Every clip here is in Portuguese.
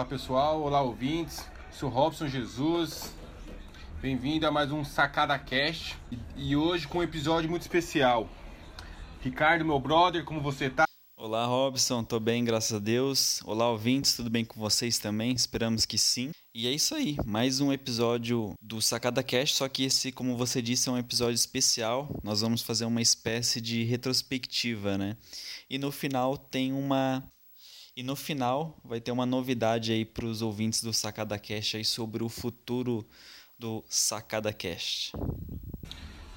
Olá pessoal, olá ouvintes, sou Robson Jesus, bem-vindo a mais um Sacada Cast e hoje com um episódio muito especial. Ricardo, meu brother, como você tá? Olá Robson, tô bem, graças a Deus. Olá ouvintes, tudo bem com vocês também? Esperamos que sim. E é isso aí, mais um episódio do Sacada Cast, só que esse, como você disse, é um episódio especial. Nós vamos fazer uma espécie de retrospectiva, né? E no final tem uma e no final vai ter uma novidade aí para os ouvintes do Sacada Cast aí sobre o futuro do Sacada Cast.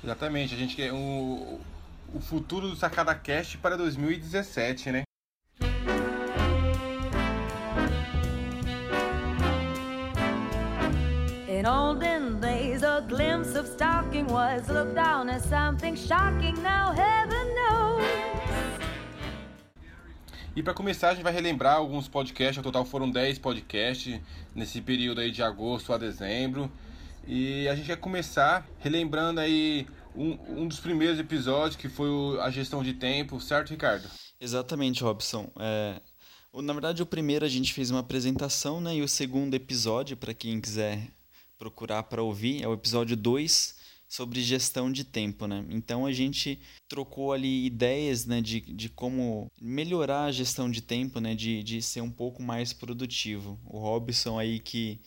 Exatamente, a gente quer o, o futuro do Sacada Cast para 2017, né? In olden days, a glimpse of stalking was looked down as something shocking. Now heaven knows. E para começar, a gente vai relembrar alguns podcasts, ao total foram 10 podcasts nesse período aí de agosto a dezembro. E a gente vai começar relembrando aí um, um dos primeiros episódios, que foi o, a gestão de tempo, certo, Ricardo? Exatamente, Robson. É, na verdade, o primeiro a gente fez uma apresentação, né? E o segundo episódio, para quem quiser procurar para ouvir, é o episódio 2 sobre gestão de tempo, né? Então a gente trocou ali ideias, né, de, de como melhorar a gestão de tempo, né, de, de ser um pouco mais produtivo. O Robson aí que,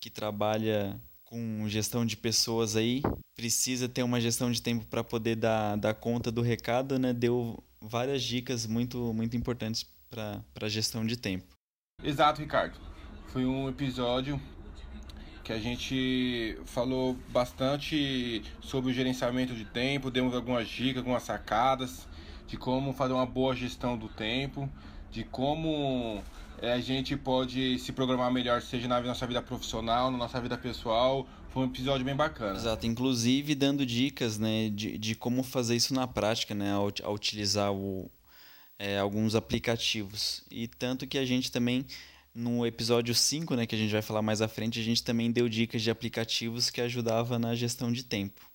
que trabalha com gestão de pessoas aí, precisa ter uma gestão de tempo para poder dar, dar conta do recado, né? Deu várias dicas muito, muito importantes para a gestão de tempo. Exato, Ricardo. Foi um episódio que a gente falou bastante sobre o gerenciamento de tempo, demos algumas dicas, algumas sacadas de como fazer uma boa gestão do tempo, de como é, a gente pode se programar melhor, seja na nossa vida profissional, na nossa vida pessoal. Foi um episódio bem bacana. Exato, inclusive dando dicas né, de, de como fazer isso na prática, né, ao, ao utilizar o, é, alguns aplicativos. E tanto que a gente também no episódio 5, né, que a gente vai falar mais à frente, a gente também deu dicas de aplicativos que ajudavam na gestão de tempo.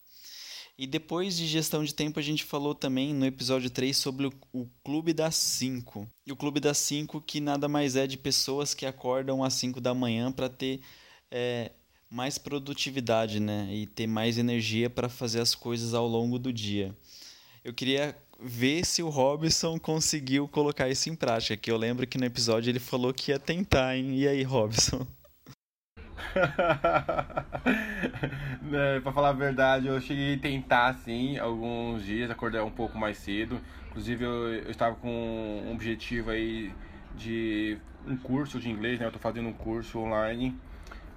E depois de gestão de tempo, a gente falou também no episódio 3 sobre o, o Clube das 5. E o Clube das 5 que nada mais é de pessoas que acordam às 5 da manhã para ter é, mais produtividade né? e ter mais energia para fazer as coisas ao longo do dia. Eu queria ver se o Robson conseguiu colocar isso em prática. Que eu lembro que no episódio ele falou que ia tentar, hein? E aí, Robson? é, pra falar a verdade, eu cheguei a tentar sim alguns dias, acordar um pouco mais cedo. Inclusive eu, eu estava com um objetivo aí de um curso de inglês, né? Eu tô fazendo um curso online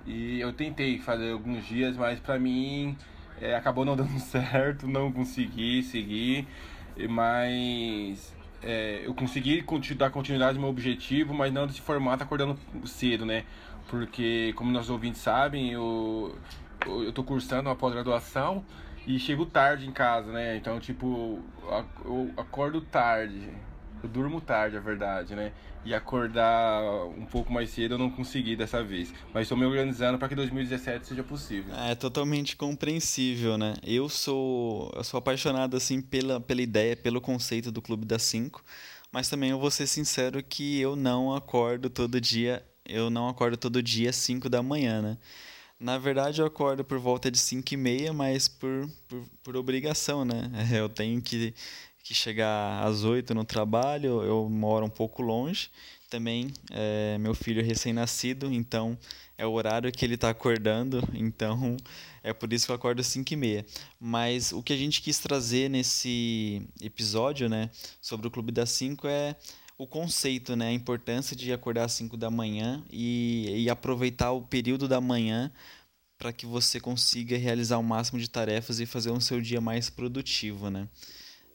e eu tentei fazer alguns dias, mas pra mim é, acabou não dando certo, não consegui seguir mas é, eu consegui dar continuidade ao meu objetivo, mas não desse formato acordando cedo, né? Porque, como nossos ouvintes sabem, eu, eu tô cursando uma pós-graduação e chego tarde em casa, né? Então, tipo, eu acordo tarde. Eu durmo tarde, é verdade, né? E acordar um pouco mais cedo eu não consegui dessa vez. Mas estou me organizando para que 2017 seja possível. É totalmente compreensível, né? Eu sou, eu sou apaixonado assim pela, pela ideia, pelo conceito do Clube das 5, mas também eu vou ser sincero que eu não acordo todo dia, eu não acordo todo dia às 5 da manhã, né? Na verdade, eu acordo por volta de 5 e meia, mas por, por, por obrigação, né? Eu tenho que que chegar às oito no trabalho, eu moro um pouco longe. Também é, meu filho é recém-nascido, então é o horário que ele está acordando, então é por isso que eu acordo às 5 e meia. Mas o que a gente quis trazer nesse episódio, né, sobre o Clube das 5 é o conceito, né, a importância de acordar às 5 da manhã e, e aproveitar o período da manhã para que você consiga realizar o máximo de tarefas e fazer o seu dia mais produtivo, né?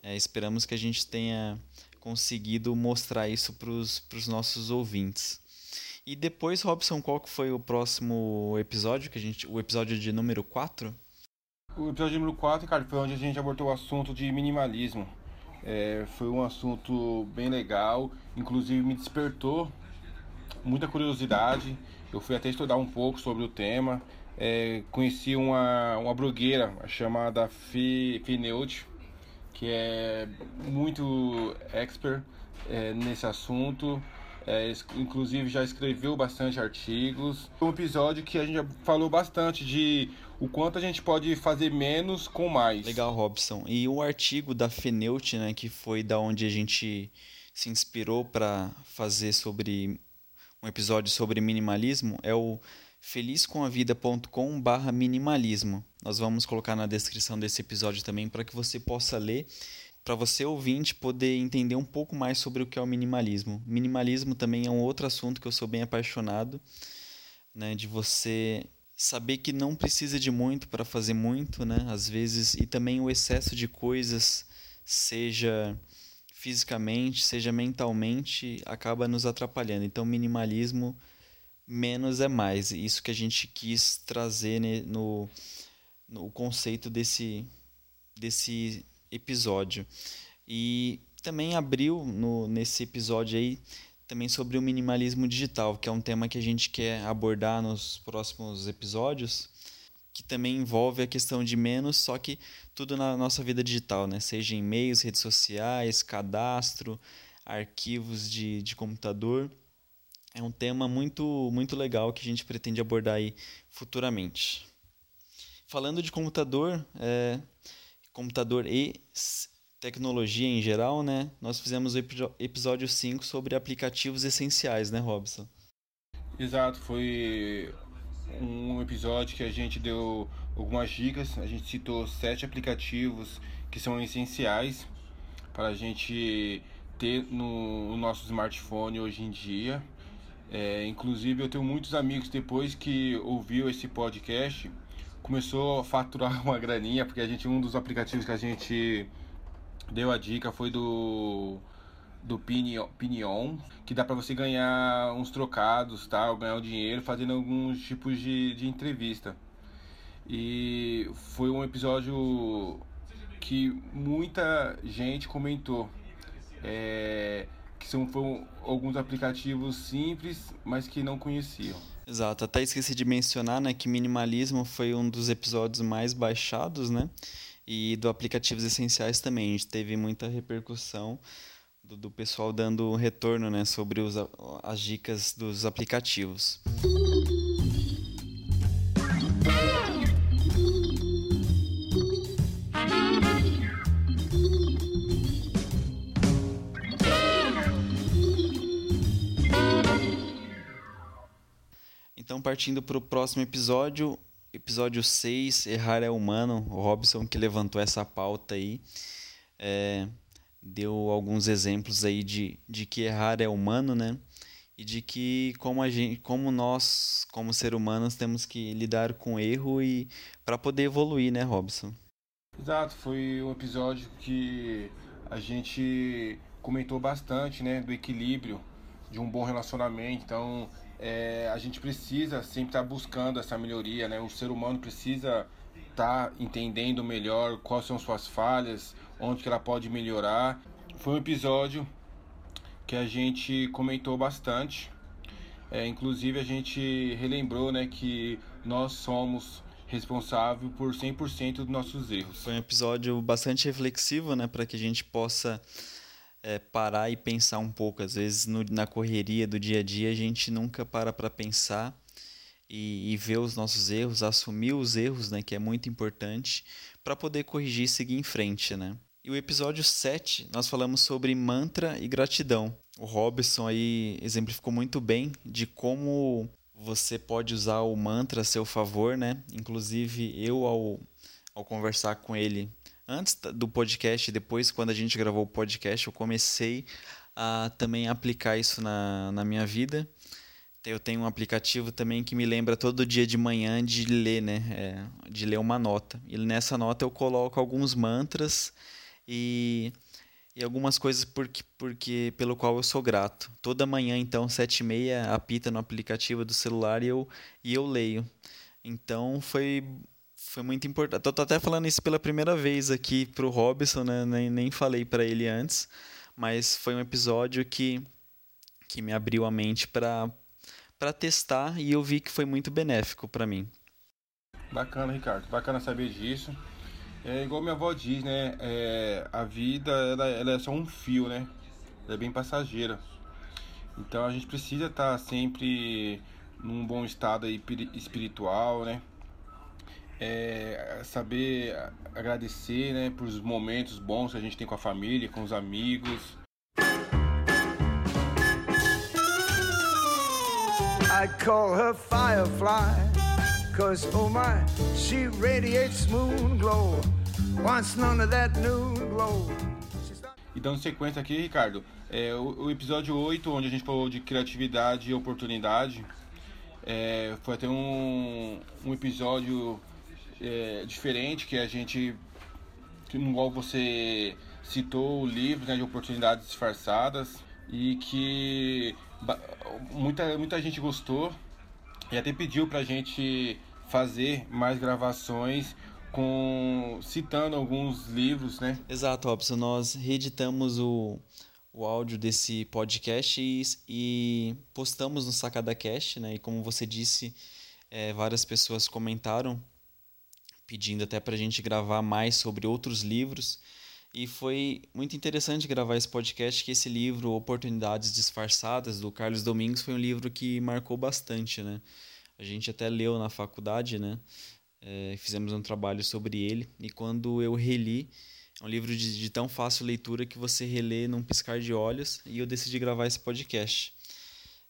É, esperamos que a gente tenha conseguido mostrar isso para os nossos ouvintes. E depois, Robson, qual foi o próximo episódio? que a gente O episódio de número 4? O episódio número 4, cara, foi onde a gente abordou o assunto de minimalismo. É, foi um assunto bem legal, inclusive me despertou muita curiosidade. Eu fui até estudar um pouco sobre o tema. É, conheci uma, uma blogueira chamada Fineut, que é muito expert é, nesse assunto É, inclusive já escreveu bastante artigos. Um episódio que a gente já falou bastante de o quanto a gente pode fazer menos com mais. Legal, Robson. E o artigo da Feneut, né, que foi da onde a gente se inspirou para fazer sobre um episódio sobre minimalismo, é o felizcomavida.com/minimalismo. Nós vamos colocar na descrição desse episódio também para que você possa ler para você ouvinte poder entender um pouco mais sobre o que é o minimalismo. Minimalismo também é um outro assunto que eu sou bem apaixonado, né, de você saber que não precisa de muito para fazer muito, né? Às vezes e também o excesso de coisas, seja fisicamente, seja mentalmente, acaba nos atrapalhando. Então, minimalismo menos é mais. Isso que a gente quis trazer né, no, no conceito desse desse episódio. E também abriu no, nesse episódio aí também sobre o minimalismo digital, que é um tema que a gente quer abordar nos próximos episódios, que também envolve a questão de menos, só que tudo na nossa vida digital, né? Seja e-mails, redes sociais, cadastro, arquivos de, de computador. É um tema muito, muito legal que a gente pretende abordar aí futuramente. Falando de computador, é, computador e tecnologia em geral, né? Nós fizemos o episódio 5 sobre aplicativos essenciais, né, Robson? Exato, foi um episódio que a gente deu algumas dicas, a gente citou sete aplicativos que são essenciais para a gente ter no, no nosso smartphone hoje em dia. É, inclusive eu tenho muitos amigos depois que ouviu esse podcast começou a faturar uma graninha, porque a gente, um dos aplicativos que a gente deu a dica foi do do Pinion, que dá para você ganhar uns trocados, tal, ganhar um dinheiro fazendo alguns tipos de, de entrevista. E foi um episódio que muita gente comentou. É, que são foram alguns aplicativos simples, mas que não conheciam. Exato, até esqueci de mencionar né, que minimalismo foi um dos episódios mais baixados, né? E do aplicativos essenciais também. A gente teve muita repercussão do, do pessoal dando retorno né, sobre os, as dicas dos aplicativos. Então, partindo para o próximo episódio, episódio 6, Errar é Humano, o Robson que levantou essa pauta aí, é, deu alguns exemplos aí de, de que errar é humano, né? E de que como, a gente, como nós, como seres humanos, temos que lidar com erro e para poder evoluir, né, Robson? Exato, foi um episódio que a gente comentou bastante, né, do equilíbrio de um bom relacionamento. Então, é, a gente precisa sempre estar tá buscando essa melhoria, né? O ser humano precisa estar tá entendendo melhor quais são suas falhas, onde que ela pode melhorar. Foi um episódio que a gente comentou bastante. É, inclusive a gente relembrou, né, que nós somos responsáveis por 100% dos nossos erros. Foi um episódio bastante reflexivo, né, para que a gente possa é, parar e pensar um pouco. Às vezes, no, na correria do dia a dia, a gente nunca para para pensar e, e, ver os nossos erros, assumir os erros, né, que é muito importante, para poder corrigir e seguir em frente. Né? E o episódio 7, nós falamos sobre mantra e gratidão. O Robson aí exemplificou muito bem de como você pode usar o mantra a seu favor, né? Inclusive, eu, ao, ao conversar com ele antes do podcast, depois quando a gente gravou o podcast, eu comecei a também aplicar isso na, na minha vida. Eu tenho um aplicativo também que me lembra todo dia de manhã de ler, né? É, de ler uma nota. E nessa nota eu coloco alguns mantras e, e algumas coisas porque, porque pelo qual eu sou grato. Toda manhã, então, sete e meia, apita no aplicativo do celular e eu, e eu leio. Então foi foi muito importante. Tô, tô, até falando isso pela primeira vez aqui pro Robson, né? Nem, nem falei para ele antes, mas foi um episódio que, que me abriu a mente para testar e eu vi que foi muito benéfico para mim. Bacana, Ricardo. Bacana saber disso. É igual minha avó diz, né? É, a vida ela, ela é só um fio, né? Ela é bem passageira. Então a gente precisa estar tá sempre num bom estado aí espiritual, né? É, saber agradecer, né, por os momentos bons que a gente tem com a família, com os amigos. I call her Firefly, cause oh my, she radiates moon glow. Wants none of that noon glow. E dando sequência aqui, Ricardo, é, o, o, episódio 8, onde a gente falou de criatividade e oportunidade, é, foi até um, um episódio é, diferente que a gente, no qual você citou o livro né, de oportunidades disfarçadas e que muita, muita gente gostou e até pediu pra gente fazer mais gravações com citando alguns livros, né? Exato, Robson. Nós reeditamos o, o áudio desse podcast e, e postamos no Sacada Cast, né? E como você disse, é, várias pessoas comentaram pedindo até para a gente gravar mais sobre outros livros. E foi muito interessante gravar esse podcast, que esse livro, Oportunidades Disfarçadas, do Carlos Domingos, foi um livro que marcou bastante, né? A gente até leu na faculdade, né? É, fizemos um trabalho sobre ele. E quando eu reli, é um livro de, de, tão fácil leitura que você relê num piscar de olhos. E eu decidi gravar esse podcast.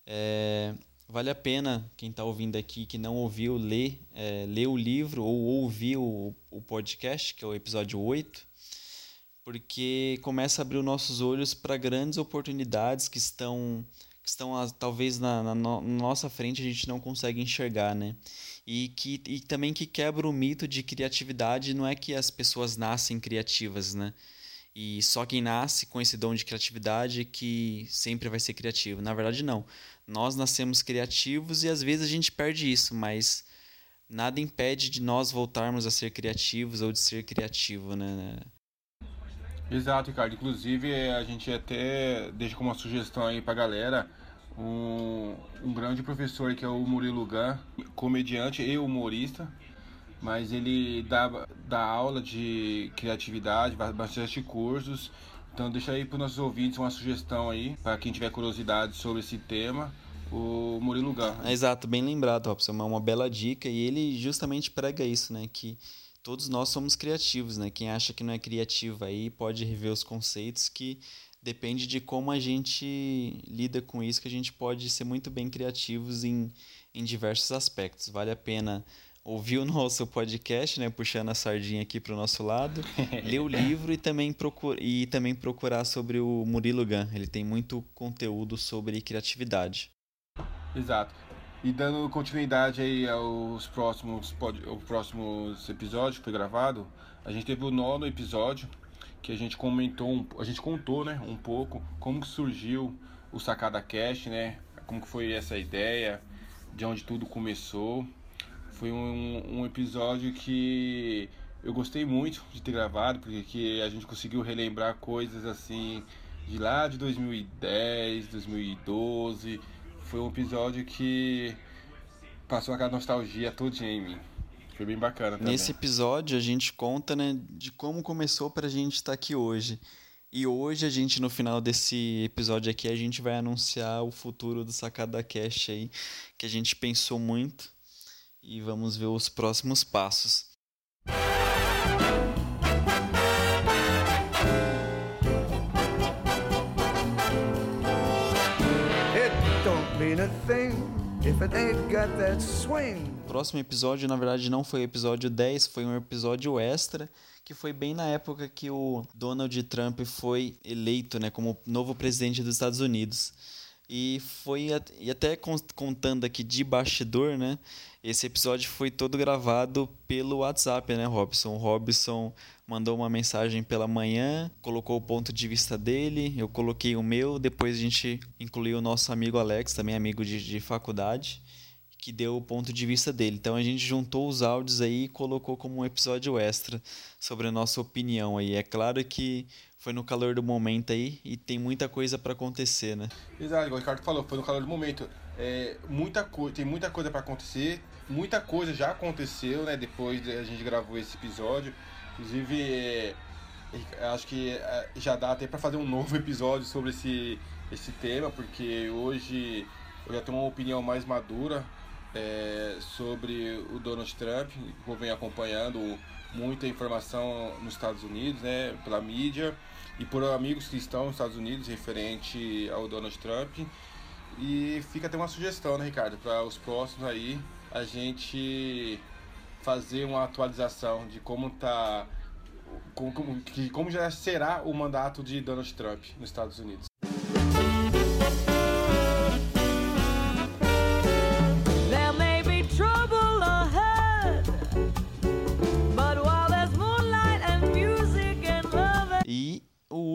É, vale a pena, quem está ouvindo aqui, que não ouviu, ler, é, ler o livro ou ouvir o, o podcast, que é o episódio 8 porque começa a abrir os nossos olhos para grandes oportunidades que estão que estão talvez na, na, na, nossa frente a gente não consegue enxergar, né? E que e também que quebra o mito de criatividade, não é que as pessoas nascem criativas, né? E só quem nasce com esse dom de criatividade que sempre vai ser criativo. Na verdade, não. Nós nascemos criativos e às vezes a gente perde isso, mas nada impede de nós voltarmos a ser criativos ou de ser criativo, né? Exato, Ricardo. Inclusive, a gente até deixa como uma sugestão aí pra galera um, um grande professor que é o Murilo Gun, comediante e humorista, mas ele dá, dá aula de criatividade, bastante cursos. Então deixa aí para os nossos ouvintes uma sugestão aí, para quem tiver curiosidade sobre esse tema, o Murilo Gun. Exato, bem lembrado, Robson, é uma bela dica e ele justamente prega isso, né, que todos nós somos criativos, né? Quem acha que não é criativo aí pode rever os conceitos que depende de como a gente lida com isso, que a gente pode ser muito bem criativos em, em diversos aspectos. Vale a pena ouvir o nosso podcast, né, puxando a sardinha aqui para o nosso lado, ler o livro e também, procura, e também procurar sobre o Murilo Gun. Ele tem muito conteúdo sobre criatividade. Exato. E dando continuidade aí aos próximos, aos próximos episódios que foi gravado, a gente teve o nono episódio que a gente comentou, a gente contou, né, um pouco como surgiu o Sacada Cast, né, como que foi essa ideia, de onde tudo começou. Foi um, um episódio que eu gostei muito de ter gravado, porque a gente conseguiu relembrar coisas assim de lá de 2010, 2012 foi um episódio que passou aquela nostalgia todinha em mim. Foi bem bacana também. Nesse episódio a gente conta, né, de como começou pra gente estar tá aqui hoje. E hoje a gente, no final desse episódio aqui, a gente vai anunciar o futuro do Sacada Cash aí, que a gente pensou muito. E vamos ver os próximos passos. O próximo episódio, na verdade, não foi o episódio 10, foi um episódio extra, que foi bem na época que o Donald Trump foi eleito né, como novo presidente dos Estados Unidos. E foi e até contando aqui de bastidor, né? Esse episódio foi todo gravado pelo WhatsApp, né, Robson? O Robson mandou uma mensagem pela manhã, colocou o ponto de vista dele, eu coloquei o meu, depois a gente incluiu o nosso amigo Alex, também amigo de, de faculdade, que deu o ponto de vista dele. Então a gente juntou os áudios aí e colocou como um episódio extra sobre a nossa opinião aí. É claro que foi no calor do momento aí e tem muita coisa para acontecer, né? Exato, o Ricardo falou, foi no calor do momento. É, muita tem muita coisa para acontecer, muita coisa já aconteceu, né? Depois a gente gravou esse episódio. Inclusive, é, acho que é, já dá até para fazer um novo episódio sobre esse esse tema, porque hoje eu já tenho uma opinião mais madura é, sobre o Donald Trump, eu venho acompanhando muita informação nos Estados Unidos, né, pela mídia e por amigos que estão nos Estados Unidos referente ao Donald Trump. E fica até uma sugestão, né, Ricardo, para os próximos aí a gente fazer uma atualização de como tá como, como, como já será o mandato de Donald Trump nos Estados Unidos.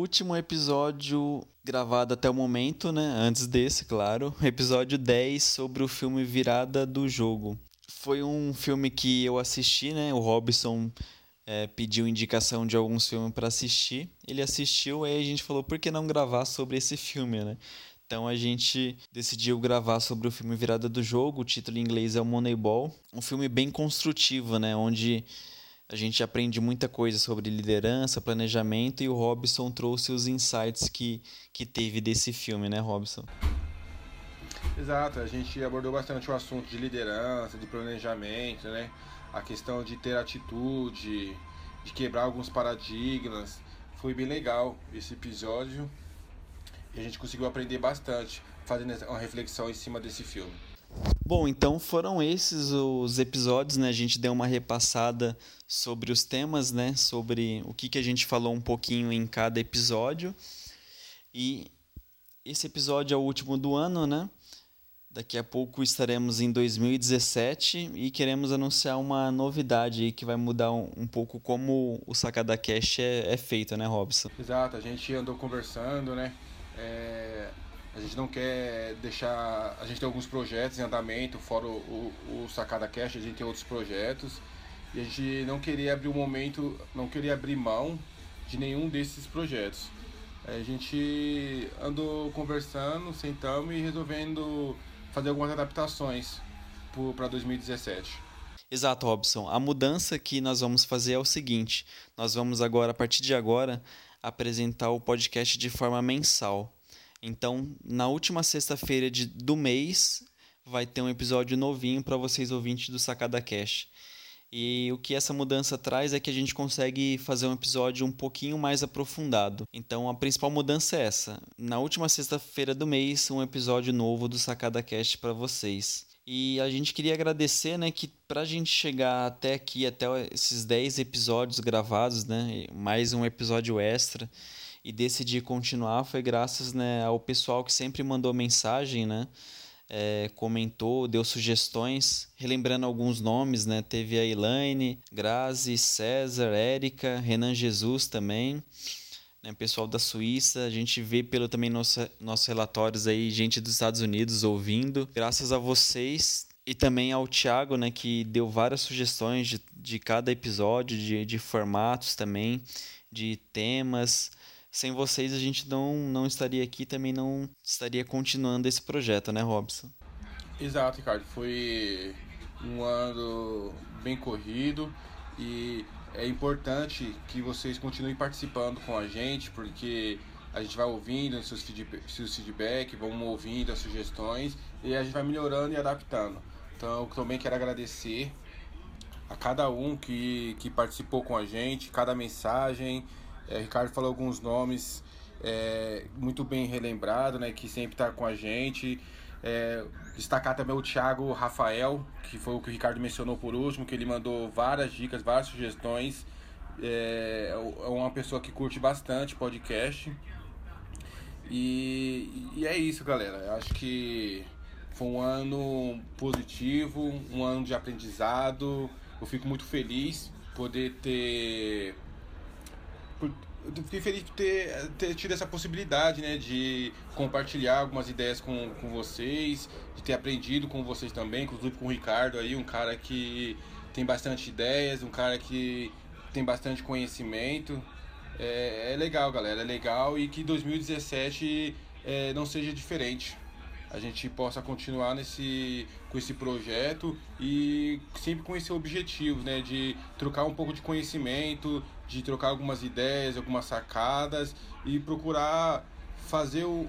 Último episódio gravado até o momento, né? Antes desse, claro. Episódio 10 sobre o filme Virada do Jogo. Foi um filme que eu assisti, né? O Robson é, pediu indicação de alguns filmes para assistir. Ele assistiu aí a gente falou, por que não gravar sobre esse filme, né? Então a gente decidiu gravar sobre o filme Virada do Jogo. O título em inglês é o Moneyball. Um filme bem construtivo, né? Onde a gente aprende muita coisa sobre liderança, planejamento e o Robson trouxe os insights que, que teve desse filme, né, Robson? Exato, a gente abordou bastante o assunto de liderança, de planejamento, né? A questão de ter atitude, de quebrar alguns paradigmas. Foi bem legal esse episódio e a gente conseguiu aprender bastante fazendo uma reflexão em cima desse filme. Bom, então foram esses os episódios, né? A gente deu uma repassada sobre os temas, né? Sobre o que, que a gente falou um pouquinho em cada episódio. E esse episódio é o último do ano, né? Daqui a pouco estaremos em 2017 e queremos anunciar uma novidade aí que vai mudar um, um pouco como o Sacada Cash é, é, feito, né, Robson? Exato, a gente andou conversando, né? É a gente não quer deixar. A gente tem alguns projetos em andamento, fora o, o, o Sacada Cash, a gente tem outros projetos. E a gente não queria abrir o um momento, não queria abrir mão de nenhum desses projetos. A gente andou conversando, sentamos e resolvendo fazer algumas adaptações para 2017. Exato, Robson. A mudança que nós vamos fazer é o seguinte: nós vamos agora, a partir de agora, apresentar o podcast de forma mensal. Então, na última sexta-feira do mês, vai ter um episódio novinho para vocês ouvintes do Sacada Cash. E o que essa mudança traz é que a gente consegue fazer um episódio um pouquinho mais aprofundado. Então a principal mudança é essa. Na última sexta-feira do mês, um episódio novo do Sacada Cast para vocês. E a gente queria agradecer, né, que pra gente chegar até aqui, até esses 10 episódios gravados, né, mais um episódio extra, e decidi continuar foi graças né, ao pessoal que sempre mandou mensagem, né? É, comentou, deu sugestões, relembrando alguns nomes, né? Teve a Elaine, Grazi, César, Érica, Renan Jesus também, né? Pessoal da Suíça, a gente vê pelo também nossa, nossos relatórios aí, gente dos Estados Unidos ouvindo. Graças a vocês e também ao Thiago, né? Que deu várias sugestões de, de cada episódio, de, de formatos também, de temas sem vocês a gente não, não estaria aqui, também não estaria continuando esse projeto, né, Robson? Exato, Ricardo. Foi um ano bem corrido e é importante que vocês continuem participando com a gente, porque a gente vai ouvindo seus, seus feedback, vamos ouvindo as sugestões e a gente vai melhorando e adaptando. Então, eu também quero agradecer a cada um que, que participou com a gente, cada mensagem, é, Ricardo falou alguns nomes é, muito bem relembrado, né? Que sempre está com a gente. É, destacar também o Thiago Rafael, que foi o que o Ricardo mencionou por último, que ele mandou várias dicas, várias sugestões. É, é uma pessoa que curte bastante podcast. E, e é isso, galera. Eu acho que foi um ano positivo, um ano de aprendizado. Eu fico muito feliz poder ter eu fiquei feliz por ter, ter tido essa possibilidade, né, de compartilhar algumas ideias com, com vocês, de ter aprendido com vocês também, inclusive com o Ricardo aí, um cara que tem bastante ideias, um cara que tem bastante conhecimento. É, é legal, galera, é legal e que 2017 é, não seja diferente. A gente possa continuar nesse, com esse projeto e sempre com esse objetivo, né, de trocar um pouco de conhecimento, de trocar algumas ideias, algumas sacadas e procurar fazer o,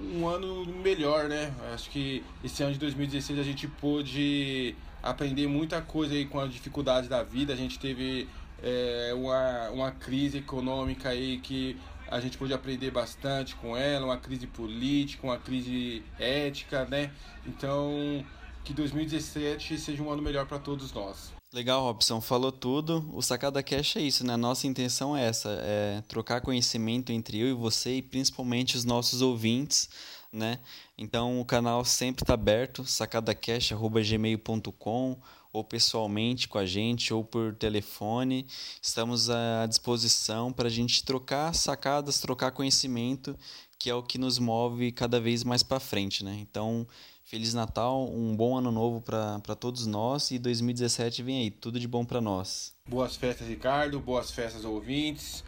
um ano melhor, né? Acho que esse ano de 2016 a gente pôde aprender muita coisa aí com as dificuldades da vida. A gente teve é, uma, uma crise econômica aí que a gente pôde aprender bastante com ela, uma crise política, uma crise ética, né? Então, que 2017 seja um ano melhor para todos nós. Legal, Robson, falou tudo. O Sacada Cash é isso, né? Nossa intenção é essa, é trocar conhecimento entre eu e você e principalmente os nossos ouvintes, né? Então o canal sempre está aberto, sacadacash@gmail.com ou pessoalmente com a gente ou por telefone. Estamos à disposição para a gente trocar sacadas, trocar conhecimento, que é o que nos move cada vez mais para frente, né? Então, Feliz Natal, um bom ano novo para todos nós e 2017 vem aí, tudo de bom para nós. Boas festas, Ricardo, boas festas, ouvintes.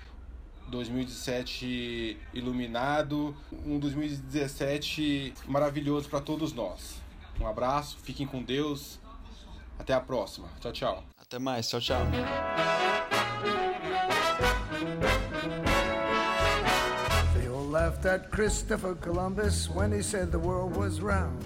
2017 iluminado, um 2017 maravilhoso para todos nós. Um abraço, fiquem com Deus. Até a próxima. Tchau, tchau. Até mais. Tchau, tchau. They all laughed at Christopher Columbus when he said the world was round.